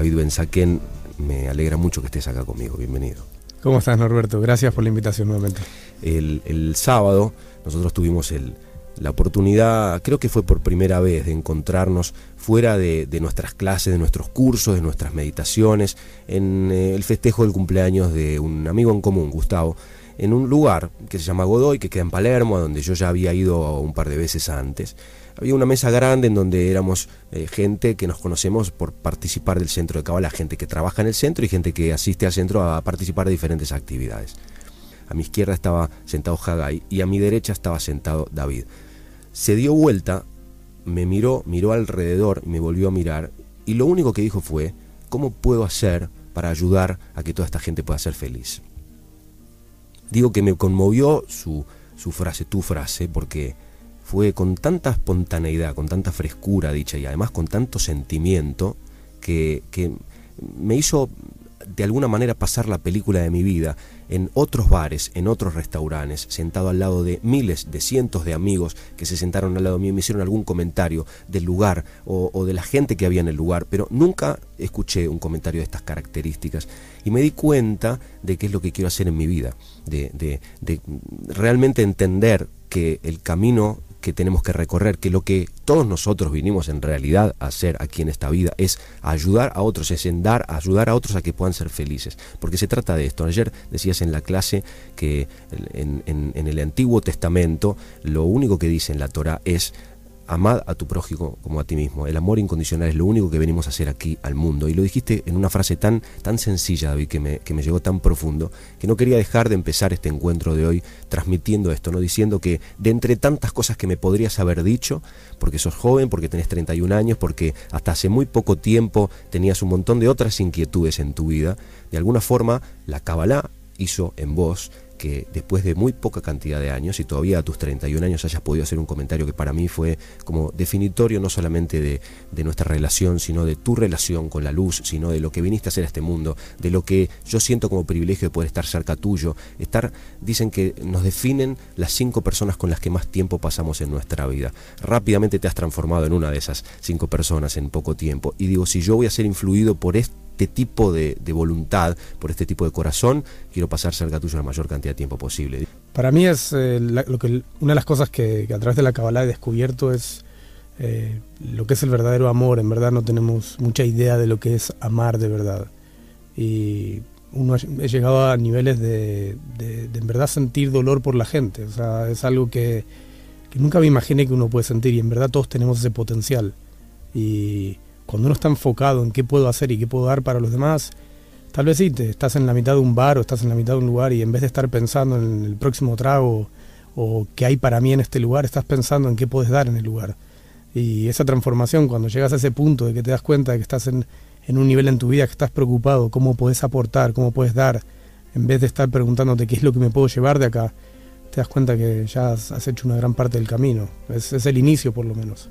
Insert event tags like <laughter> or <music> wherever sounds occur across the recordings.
David Benzaquén, me alegra mucho que estés acá conmigo. Bienvenido. ¿Cómo estás, Norberto? Gracias por la invitación nuevamente. El, sábado nosotros tuvimos la oportunidad, creo que fue por primera vez, de encontrarnos fuera de, nuestras clases, de nuestros cursos, de nuestras meditaciones, en eh, el festejo del cumpleaños de un amigo en común, Gustavo, en un lugar que se llama Godoy, que queda en Palermo, donde yo ya había ido un par de veces antes había una mesa grande en donde éramos eh, gente que nos conocemos por participar del centro de Cabala, gente que trabaja en el centro y gente que asiste al centro a participar de diferentes actividades. A mi izquierda estaba sentado Haggai y a mi derecha estaba sentado David. Se dio vuelta, me miró, miró alrededor me volvió a mirar y lo único que dijo fue, ¿cómo puedo hacer para ayudar a que toda esta gente pueda ser feliz? Digo que me conmovió su, su frase, tu frase, porque fue con tanta espontaneidad, con tanta frescura dicha y además con tanto sentimiento que, me hizo de alguna manera pasar la película de mi vida en otros bares, en otros restaurantes, sentado al lado de miles, de cientos de amigos que se sentaron al lado mío y me hicieron algún comentario del lugar o, de la gente que había en el lugar, pero nunca escuché un comentario de estas características. Y me di cuenta de qué es lo que quiero hacer en mi vida, de, de realmente entender que el camino que tenemos que recorrer, que lo que todos nosotros vinimos en realidad a hacer aquí en esta vida es ayudar a otros, es en dar, ayudar a otros a que puedan ser felices. Porque se trata de esto. Ayer decías en la clase que en, en el Antiguo Testamento lo único que dice en la Torah es amad a tu prójimo como a ti mismo. El amor incondicional es lo único que venimos a hacer aquí al mundo. Y lo dijiste en una frase tan, tan sencilla, David, que me, que me llegó tan profundo, que no quería dejar de empezar este encuentro de hoy transmitiendo esto, ¿no? diciendo que de entre tantas cosas que me podrías haber dicho, porque sos joven, porque tenés 31 años, porque hasta hace muy poco tiempo tenías un montón de otras inquietudes en tu vida, de alguna forma la Kabbalah hizo en vos que después de muy poca cantidad de años y todavía a tus 31 años hayas podido hacer un comentario que para mí fue como definitorio no solamente de, nuestra relación, sino de tu relación con la luz, sino de lo que viniste a hacer a este mundo, de lo que yo siento como privilegio de poder estar cerca tuyo. Estar, dicen que nos definen las cinco personas con las que más tiempo pasamos en nuestra vida. Rápidamente te has transformado en una de esas cinco personas en poco tiempo. Y digo, si yo voy a ser influido por esto, este tipo de, voluntad, por este tipo de corazón, quiero pasar cerca tuyo la mayor cantidad de tiempo posible. Para mí es eh, lo que, una de las cosas que, a través de la Kabbalah he descubierto es eh, lo que es el verdadero amor. En verdad no tenemos mucha idea de lo que es amar de verdad. Y uno he llegado a niveles de, en verdad sentir dolor por la gente. O sea, es algo que, que nunca me imaginé que uno puede sentir y en verdad todos tenemos ese potencial. Y cuando uno está enfocado en qué puedo hacer y qué puedo dar para los demás, tal vez sí, te, estás en la mitad de un bar o estás en la mitad de un lugar y en vez de estar pensando en el próximo trago o qué hay para mí en este lugar, estás pensando en qué puedes dar en el lugar. Y esa transformación, cuando llegas a ese punto de que te das cuenta de que estás en, un nivel en tu vida que estás preocupado, cómo puedes aportar, cómo puedes dar, en vez de estar preguntándote qué es lo que me puedo llevar de acá, te das cuenta que ya has, hecho una gran parte del camino. es el inicio por lo menos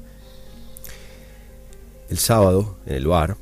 el sábado en el bar,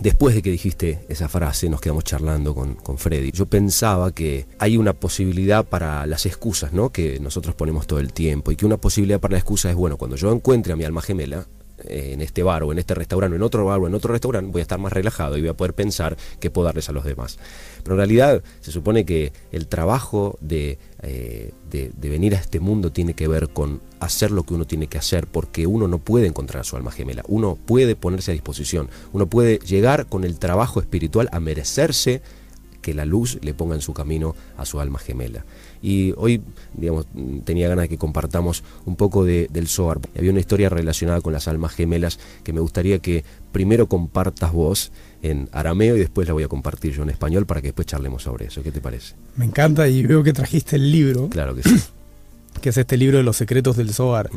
después de que dijiste esa frase, nos quedamos charlando con, con, Freddy. Yo pensaba que hay una posibilidad para las excusas, ¿no? Que nosotros ponemos todo el tiempo. Y que una posibilidad para la excusa es, bueno, cuando yo encuentre a mi alma gemela, en este bar o en este restaurante o en otro bar o en otro restaurante, voy a estar más relajado y voy a poder pensar qué puedo darles a los demás. Pero en realidad se supone que el trabajo de, eh, de, venir a este mundo tiene que ver con hacer lo que uno tiene que hacer porque uno no puede encontrar su alma gemela, uno puede ponerse a disposición, uno puede llegar con el trabajo espiritual a merecerse que la luz le ponga en su camino a su alma gemela. Y hoy, digamos, tenía ganas de que compartamos un poco de, del Zohar. Había una historia relacionada con las almas gemelas que me gustaría que primero compartas vos en arameo y después la voy a compartir yo en español para que después charlemos sobre eso. ¿Qué te parece? Me encanta y veo que trajiste el libro. Claro que sí. <coughs> que es este libro de los secretos del Zohar,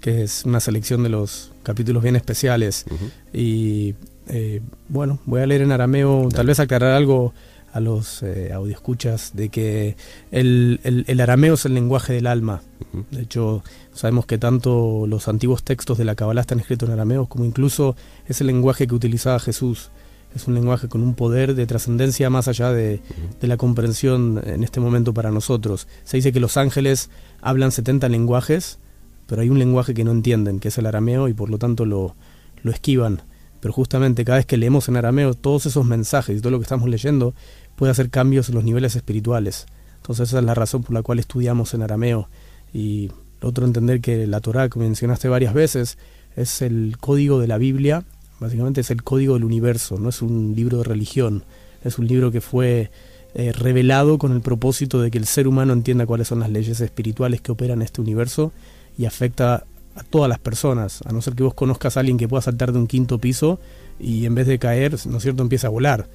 que es una selección de los capítulos bien especiales. Y eh, bueno, voy a leer en arameo, tal vez aclarar algo a los eh, audioscuchas de que el, el, arameo es el lenguaje del alma. De hecho, sabemos que tanto los antiguos textos de la Kabbalah están escritos en arameo, como incluso es el lenguaje que utilizaba Jesús. Es un lenguaje con un poder de trascendencia más allá de, de, la comprensión en este momento para nosotros. Se dice que los ángeles hablan 70 lenguajes, pero hay un lenguaje que no entienden, que es el arameo, y por lo tanto lo, lo esquivan pero justamente cada vez que leemos en arameo todos esos mensajes y todo lo que estamos leyendo puede hacer cambios en los niveles espirituales. Entonces esa es la razón por la cual estudiamos en arameo. Y otro entender que la Torah, como mencionaste varias veces, es el código de la Biblia, básicamente es el código del universo, no es un libro de religión, es un libro que fue eh, revelado con el propósito de que el ser humano entienda cuáles son las leyes espirituales que operan en este universo y afecta a todas las personas, a no ser que vos conozcas a alguien que pueda saltar de un quinto piso y en vez de caer, ¿no es cierto?, empieza a volar.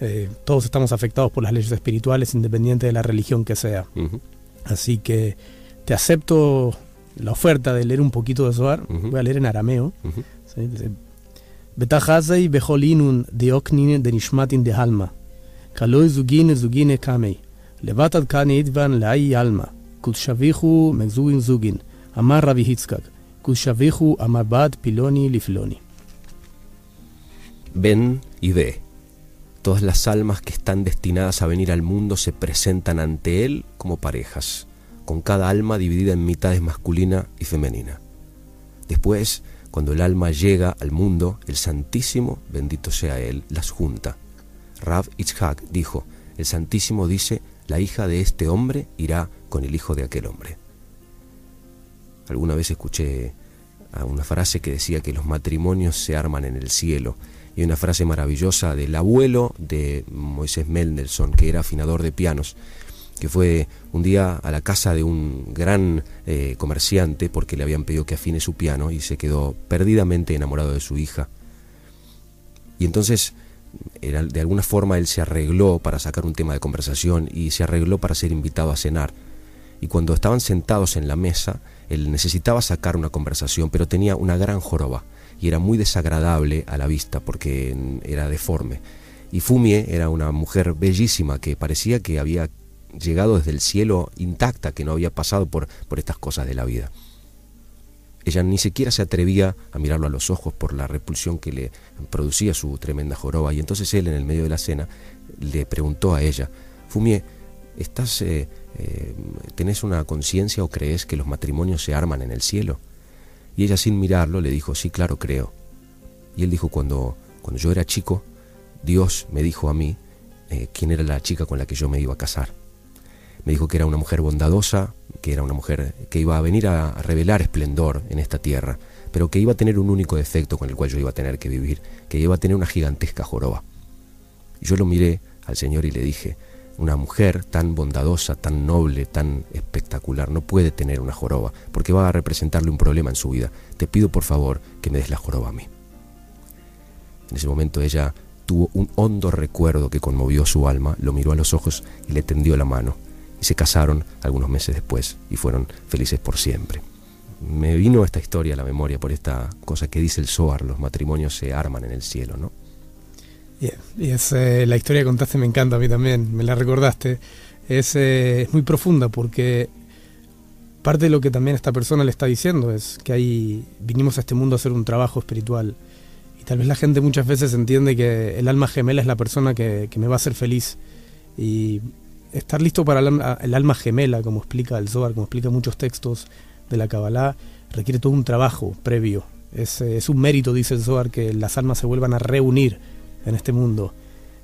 Eh, todos estamos afectados por las leyes espirituales, independiente de la religión que sea. Así que te acepto la oferta de leer un poquito de Zohar. Voy a leer en arameo. Betahazei beholinun de nishmatin de alma. Kaloi zugine zugine kamei. Levatad kane idvan lai alma. Kutshavichu mezugin zugin. Amar Hitzkak. Amar piloni lifloni. Ven y ve. Todas las almas que están destinadas a venir al mundo se presentan ante él como parejas con cada alma dividida en mitades masculina y femenina. Después, cuando el alma llega al mundo, el Santísimo, bendito sea Él, las junta. Rav Itzhak dijo, el Santísimo dice, la hija de este hombre irá con el hijo de aquel hombre. Alguna vez escuché una frase que decía que los matrimonios se arman en el cielo y una frase maravillosa del abuelo de Moisés Mendelssohn, que era afinador de pianos, que fue un día a la casa de un gran eh, comerciante porque le habían pedido que afine su piano y se quedó perdidamente enamorado de su hija. Y entonces, de alguna forma, él se arregló para sacar un tema de conversación y se arregló para ser invitado a cenar. Y cuando estaban sentados en la mesa, él necesitaba sacar una conversación, pero tenía una gran joroba y era muy desagradable a la vista porque era deforme. Y Fumie era una mujer bellísima que parecía que había llegado desde el cielo intacta, que no había pasado por, por estas cosas de la vida. Ella ni siquiera se atrevía a mirarlo a los ojos por la repulsión que le producía su tremenda joroba. Y entonces él, en el medio de la cena, le preguntó a ella, Fumie, ¿estás, eh, eh, ¿tenés una conciencia o crees que los matrimonios se arman en el cielo? Y ella sin mirarlo le dijo, sí, claro, creo. Y él dijo, cuando, cuando yo era chico, Dios me dijo a mí eh, quién era la chica con la que yo me iba a casar. Me dijo que era una mujer bondadosa, que era una mujer que iba a venir a revelar esplendor en esta tierra, pero que iba a tener un único defecto con el cual yo iba a tener que vivir, que iba a tener una gigantesca joroba. Yo lo miré al Señor y le dije, una mujer tan bondadosa, tan noble, tan espectacular, no puede tener una joroba, porque va a representarle un problema en su vida. Te pido por favor que me des la joroba a mí. En ese momento ella tuvo un hondo recuerdo que conmovió su alma, lo miró a los ojos y le tendió la mano y se casaron algunos meses después y fueron felices por siempre. Me vino esta historia a la memoria por esta cosa que dice el Zohar, los matrimonios se arman en el cielo, ¿no? Y es, eh, la historia que contaste me encanta a mí también, me la recordaste. Es, eh, es muy profunda porque parte de lo que también esta persona le está diciendo es que ahí vinimos a este mundo a hacer un trabajo espiritual. Y tal vez la gente muchas veces entiende que el alma gemela es la persona que, que me va a hacer feliz. Y estar listo para el alma, gemela, como explica el Zohar, como explica muchos textos de la Kabbalah, requiere todo un trabajo previo. Es, es, un mérito, dice el Zohar, que las almas se vuelvan a reunir en este mundo.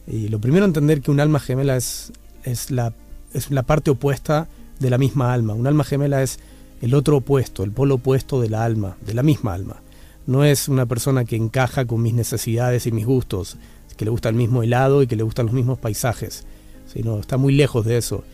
Y lo primero entender que un alma gemela es, es, la, es la parte opuesta de la misma alma. Un alma gemela es el otro opuesto, el polo opuesto de la alma, de la misma alma. No es una persona que encaja con mis necesidades y mis gustos, que le gusta el mismo helado y que le gustan los mismos paisajes sino está muy lejos de eso.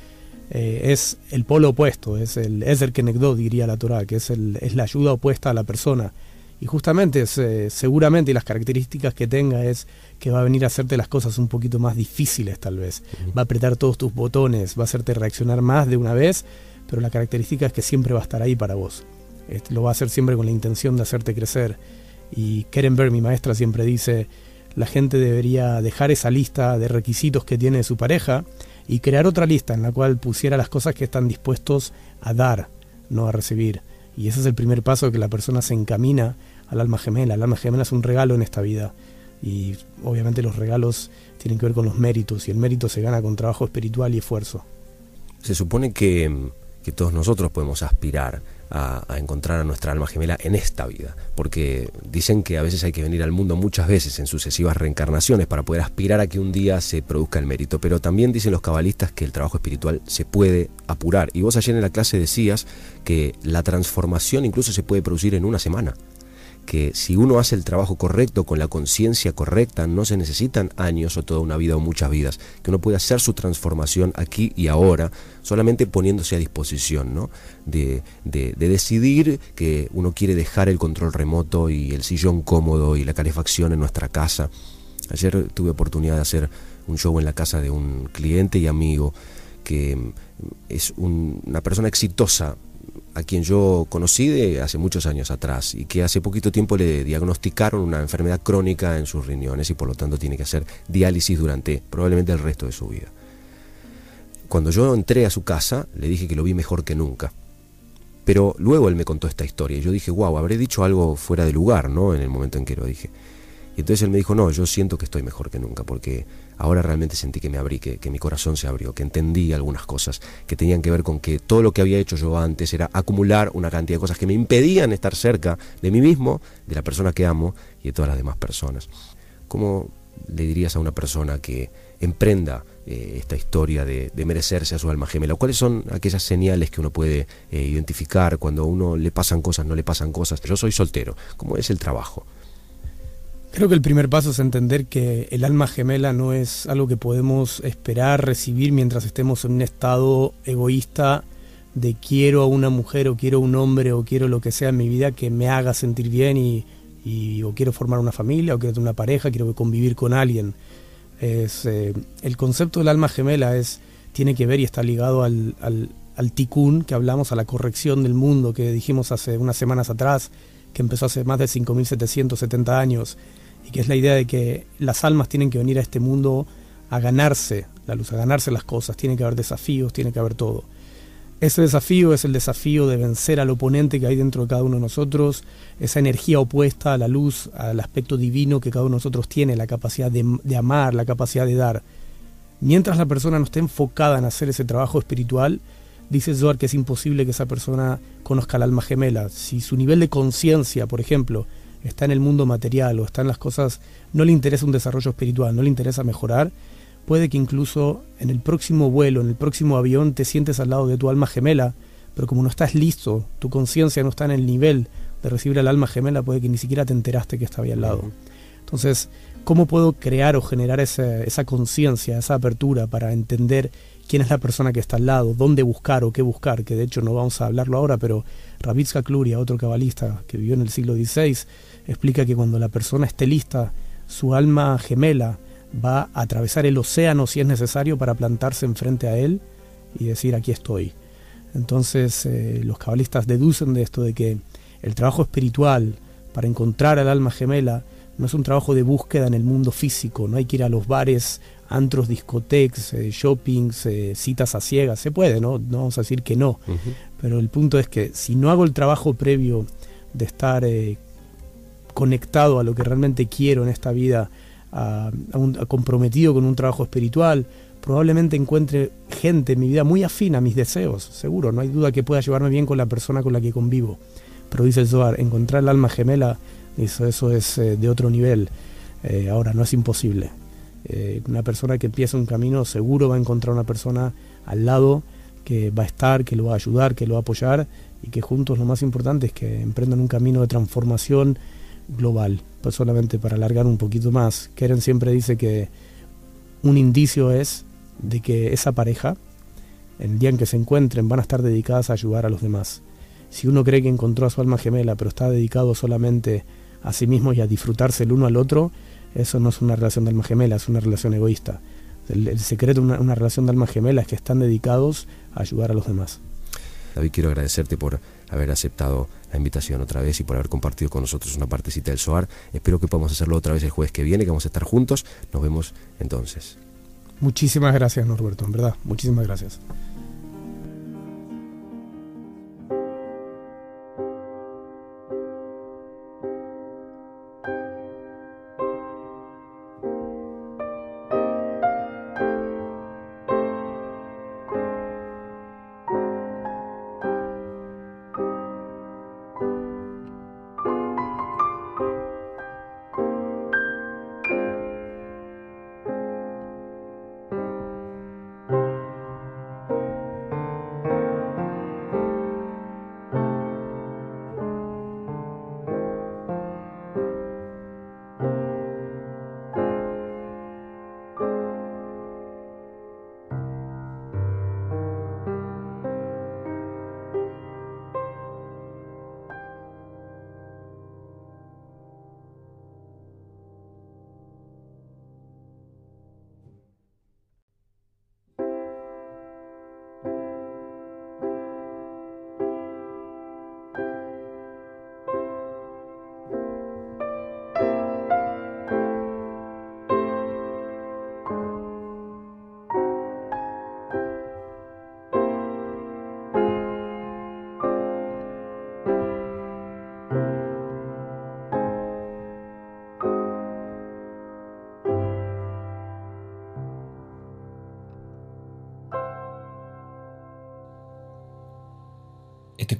Eh, es el polo opuesto, es el Ezer diría la Torah, que es, el, es la ayuda opuesta a la persona. Y justamente, eh, seguramente, las características que tenga es que va a venir a hacerte las cosas un poquito más difíciles, tal vez. Va a apretar todos tus botones, va a hacerte reaccionar más de una vez, pero la característica es que siempre va a estar ahí para vos. lo va a hacer siempre con la intención de hacerte crecer. Y Keren Berg, mi maestra, siempre dice: la gente debería dejar esa lista de requisitos que tiene su pareja y crear otra lista en la cual pusiera las cosas que están dispuestos a dar, no a recibir. Y ese es el primer paso que la persona se encamina al alma gemela. El alma gemela es un regalo en esta vida. Y obviamente los regalos tienen que ver con los méritos y el mérito se gana con trabajo espiritual y esfuerzo. Se supone que, que todos nosotros podemos aspirar a, encontrar a nuestra alma gemela en esta vida, porque dicen que a veces hay que venir al mundo muchas veces en sucesivas reencarnaciones para poder aspirar a que un día se produzca el mérito, pero también dicen los cabalistas que el trabajo espiritual se puede apurar, y vos ayer en la clase decías que la transformación incluso se puede producir en una semana que si uno hace el trabajo correcto con la conciencia correcta, no se necesitan años o toda una vida o muchas vidas, que uno puede hacer su transformación aquí y ahora, solamente poniéndose a disposición, ¿no? De, de, decidir que uno quiere dejar el control remoto y el sillón cómodo y la calefacción en nuestra casa. Ayer tuve oportunidad de hacer un show en la casa de un cliente y amigo que es una persona exitosa a quien yo conocí de hace muchos años atrás y que hace poquito tiempo le diagnosticaron una enfermedad crónica en sus riñones y por lo tanto tiene que hacer diálisis durante probablemente el resto de su vida. Cuando yo entré a su casa le dije que lo vi mejor que nunca. Pero luego él me contó esta historia y yo dije, wow, habré dicho algo fuera de lugar, ¿no? En el momento en que lo dije. Y entonces él me dijo, no, yo siento que estoy mejor que nunca, porque ahora realmente sentí que me abrí, que, mi corazón se abrió, que entendí algunas cosas que tenían que ver con que todo lo que había hecho yo antes era acumular una cantidad de cosas que me impedían estar cerca de mí mismo, de la persona que amo y de todas las demás personas. ¿Cómo le dirías a una persona que emprenda eh, esta historia de, merecerse a su alma gemela? ¿Cuáles son aquellas señales que uno puede eh, identificar cuando a uno le pasan cosas, no le pasan cosas? Yo soy soltero, ¿cómo es el trabajo? Creo que el primer paso es entender que el alma gemela no es algo que podemos esperar recibir mientras estemos en un estado egoísta de quiero a una mujer o quiero a un hombre o quiero lo que sea en mi vida que me haga sentir bien y, o quiero formar una familia o quiero tener una pareja, quiero convivir con alguien. Es, eh, el concepto del alma gemela es, tiene que ver y está ligado al, al, al que hablamos, a la corrección del mundo que dijimos hace unas semanas atrás, que empezó hace más de 5.770 años y que es la idea de que las almas tienen que venir a este mundo a ganarse la luz, a ganarse las cosas, tiene que haber desafíos, tiene que haber todo. Ese desafío es el desafío de vencer al oponente que hay dentro de cada uno de nosotros, esa energía opuesta a la luz, al aspecto divino que cada uno de nosotros tiene, la capacidad de, amar, la capacidad de dar. Mientras la persona no esté enfocada en hacer ese trabajo espiritual, dice Zohar que es imposible que esa persona conozca el alma gemela. Si su nivel de conciencia, por ejemplo, está en el mundo material o está en las cosas, no le interesa un desarrollo espiritual, no le interesa mejorar, puede que incluso en el próximo vuelo, en el próximo avión, te sientes al lado de tu alma gemela, pero como no estás listo, tu conciencia no está en el nivel de recibir al alma gemela, puede que ni siquiera te enteraste que estaba ahí al lado. Entonces, ¿cómo puedo crear o generar esa, esa conciencia, esa apertura para entender quién es la persona que está al lado, dónde buscar o qué buscar? Que de hecho no vamos a hablarlo ahora, pero Ravitska Kluria, otro cabalista que vivió en el siglo XVI, explica que cuando la persona esté lista, su alma gemela va a atravesar el océano si es necesario para plantarse enfrente a él y decir aquí estoy. Entonces eh, los cabalistas deducen de esto de que el trabajo espiritual para encontrar al alma gemela no es un trabajo de búsqueda en el mundo físico, no hay que ir a los bares, antros, discotecas, eh, shoppings, eh, citas a ciegas, se puede, ¿no? No vamos a decir que no, pero el punto es que si no hago el trabajo previo de estar conectado a lo que realmente quiero en esta vida, a, comprometido con un trabajo espiritual, probablemente encuentre gente en mi vida muy afín a mis deseos, seguro, no hay duda que pueda llevarme bien con la persona con la que convivo. Pero dice Zohar, encontrar el alma gemela, eso, eso es eh, de otro nivel. Eh, ahora, no es imposible. Eh, una persona que empieza un camino seguro va a encontrar una persona al lado que va a estar, que lo va a ayudar, que lo va a apoyar y que juntos lo más importante es que emprendan un camino de transformación global, pues solamente para alargar un poquito más. Keren siempre dice que un indicio es de que esa pareja, el día en que se encuentren, van a estar dedicadas a ayudar a los demás. Si uno cree que encontró a su alma gemela, pero está dedicado solamente a sí mismo y a disfrutarse el uno al otro, eso no es una relación de alma gemela, es una relación egoísta. El, secreto de una, una relación de alma gemela es que están dedicados a ayudar a los demás. David, quiero agradecerte por haber aceptado la invitación otra vez y por haber compartido con nosotros una partecita del SOAR. Espero que podamos hacerlo otra vez el jueves que viene, que vamos a estar juntos. Nos vemos entonces. Muchísimas gracias, Norberto, en verdad. Muchísimas gracias.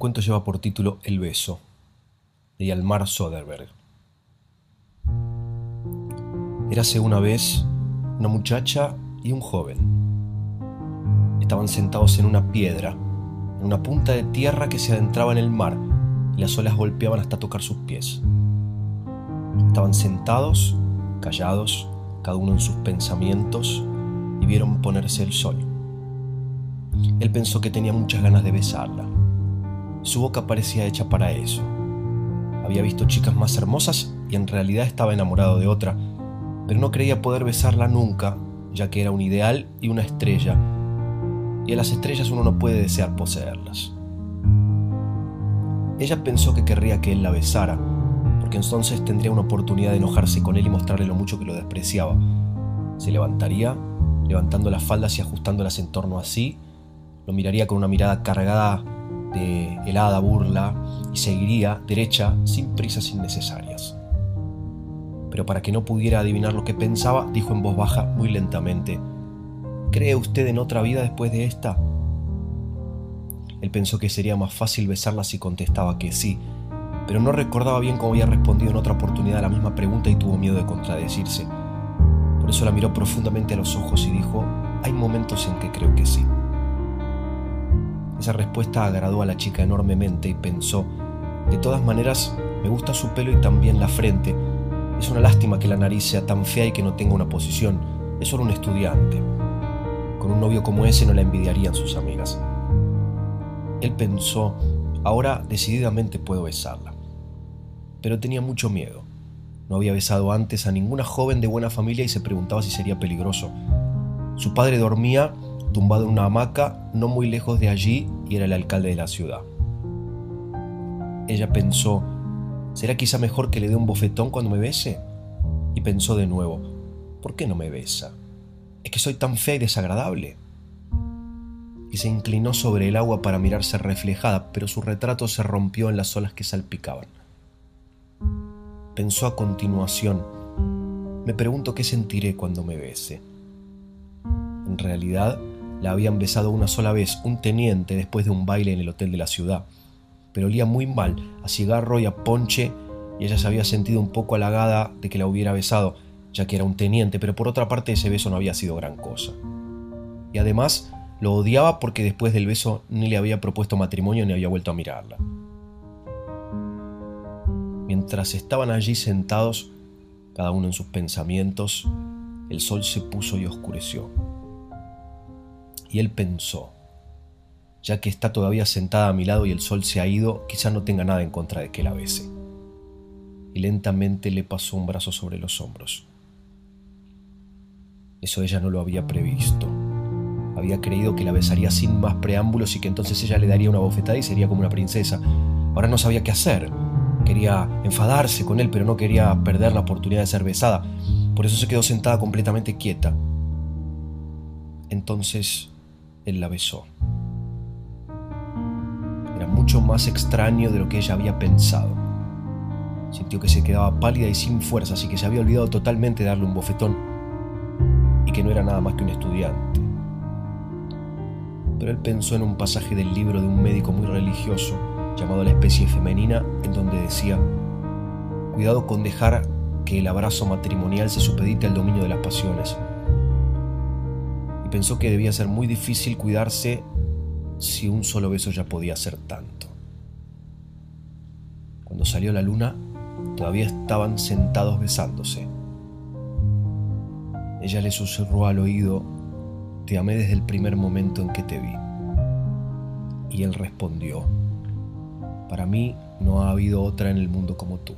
Cuento lleva por título El beso, de Yalmar Soderberg. Érase una vez una muchacha y un joven. Estaban sentados en una piedra, en una punta de tierra que se adentraba en el mar, y las olas golpeaban hasta tocar sus pies. Estaban sentados, callados, cada uno en sus pensamientos, y vieron ponerse el sol. Él pensó que tenía muchas ganas de besarla su boca parecía hecha para eso. Había visto chicas más hermosas y en realidad estaba enamorado de otra, pero no creía poder besarla nunca, ya que era un ideal y una estrella, y a las estrellas uno no puede desear poseerlas. Ella pensó que querría que él la besara, porque entonces tendría una oportunidad de enojarse con él y mostrarle lo mucho que lo despreciaba. Se levantaría, levantando las faldas y ajustándolas en torno a sí, lo miraría con una mirada cargada de helada burla y seguiría derecha sin prisas innecesarias. Pero para que no pudiera adivinar lo que pensaba, dijo en voz baja muy lentamente, ¿Cree usted en otra vida después de esta? Él pensó que sería más fácil besarla si contestaba que sí, pero no recordaba bien cómo había respondido en otra oportunidad a la misma pregunta y tuvo miedo de contradecirse. Por eso la miró profundamente a los ojos y dijo, hay momentos en que creo que sí. Esa respuesta agradó a la chica enormemente y pensó, de todas maneras, me gusta su pelo y también la frente. Es una lástima que la nariz sea tan fea y que no tenga una posición. Es solo un estudiante. Con un novio como ese no la envidiarían sus amigas. Él pensó, ahora decididamente puedo besarla. Pero tenía mucho miedo. No había besado antes a ninguna joven de buena familia y se preguntaba si sería peligroso. Su padre dormía tumbado en una hamaca no muy lejos de allí y era el alcalde de la ciudad. Ella pensó, ¿será quizá mejor que le dé un bofetón cuando me bese? Y pensó de nuevo, ¿por qué no me besa? ¿Es que soy tan fea y desagradable? Y se inclinó sobre el agua para mirarse reflejada, pero su retrato se rompió en las olas que salpicaban. Pensó a continuación, me pregunto qué sentiré cuando me bese. En realidad, la habían besado una sola vez un teniente después de un baile en el hotel de la ciudad, pero olía muy mal, a cigarro y a ponche, y ella se había sentido un poco halagada de que la hubiera besado, ya que era un teniente, pero por otra parte ese beso no había sido gran cosa. Y además lo odiaba porque después del beso ni le había propuesto matrimonio ni había vuelto a mirarla. Mientras estaban allí sentados, cada uno en sus pensamientos, el sol se puso y oscureció. Y él pensó, ya que está todavía sentada a mi lado y el sol se ha ido, quizá no tenga nada en contra de que la bese. Y lentamente le pasó un brazo sobre los hombros. Eso ella no lo había previsto. Había creído que la besaría sin más preámbulos y que entonces ella le daría una bofetada y sería como una princesa. Ahora no sabía qué hacer. Quería enfadarse con él, pero no quería perder la oportunidad de ser besada. Por eso se quedó sentada completamente quieta. Entonces él la besó. Era mucho más extraño de lo que ella había pensado. Sintió que se quedaba pálida y sin fuerzas y que se había olvidado totalmente de darle un bofetón y que no era nada más que un estudiante. Pero él pensó en un pasaje del libro de un médico muy religioso llamado La especie femenina, en donde decía, cuidado con dejar que el abrazo matrimonial se supedite al dominio de las pasiones pensó que debía ser muy difícil cuidarse si un solo beso ya podía ser tanto. Cuando salió la luna, todavía estaban sentados besándose. Ella le susurró al oído, Te amé desde el primer momento en que te vi. Y él respondió, Para mí no ha habido otra en el mundo como tú.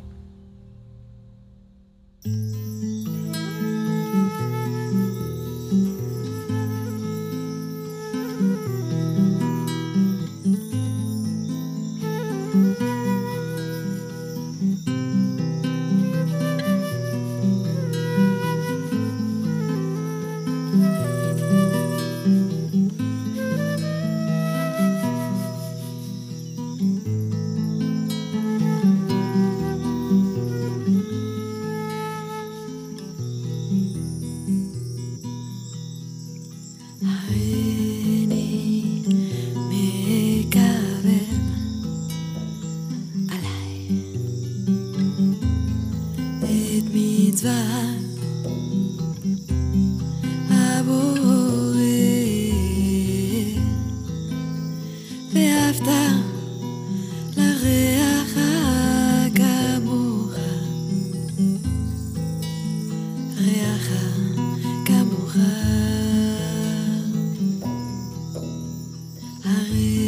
time